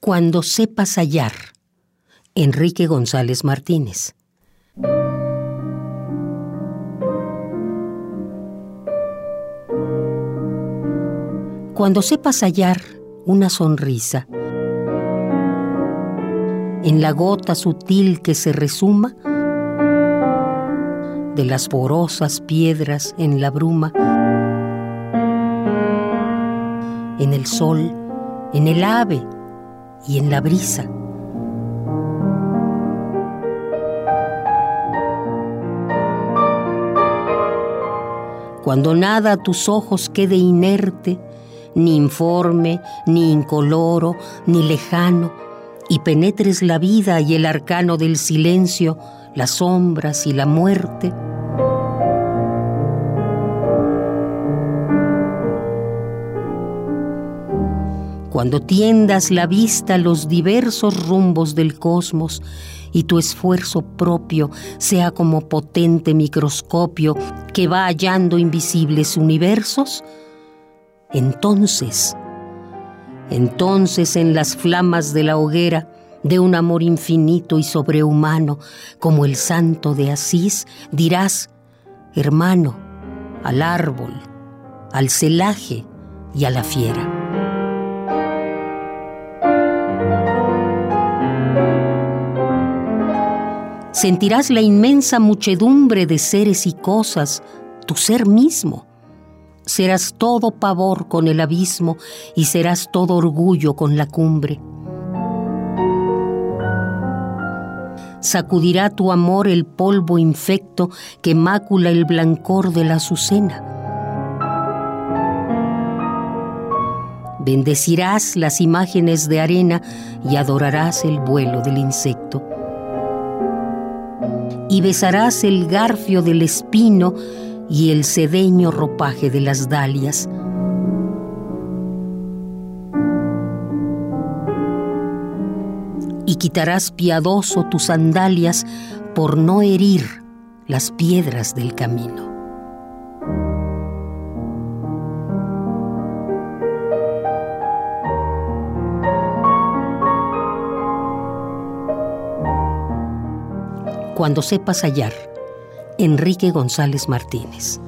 Cuando sepas hallar. Enrique González Martínez. Cuando sepas hallar una sonrisa en la gota sutil que se resuma de las porosas piedras en la bruma, en el sol, en el ave y en la brisa. Cuando nada a tus ojos quede inerte, ni informe, ni incoloro, ni lejano, y penetres la vida y el arcano del silencio, las sombras y la muerte, cuando tiendas la vista a los diversos rumbos del cosmos y tu esfuerzo propio sea como potente microscopio que va hallando invisibles universos, entonces, entonces en las flamas de la hoguera de un amor infinito y sobrehumano como el santo de Asís, dirás, hermano, al árbol, al celaje y a la fiera. Sentirás la inmensa muchedumbre de seres y cosas, tu ser mismo. Serás todo pavor con el abismo y serás todo orgullo con la cumbre. Sacudirá tu amor el polvo infecto que mácula el blancor de la azucena. Bendecirás las imágenes de arena y adorarás el vuelo del insecto y besarás el garfio del espino y el sedeño ropaje de las dalias. Y quitarás piadoso tus sandalias por no herir las piedras del camino. Cuando sepas hallar, Enrique González Martínez.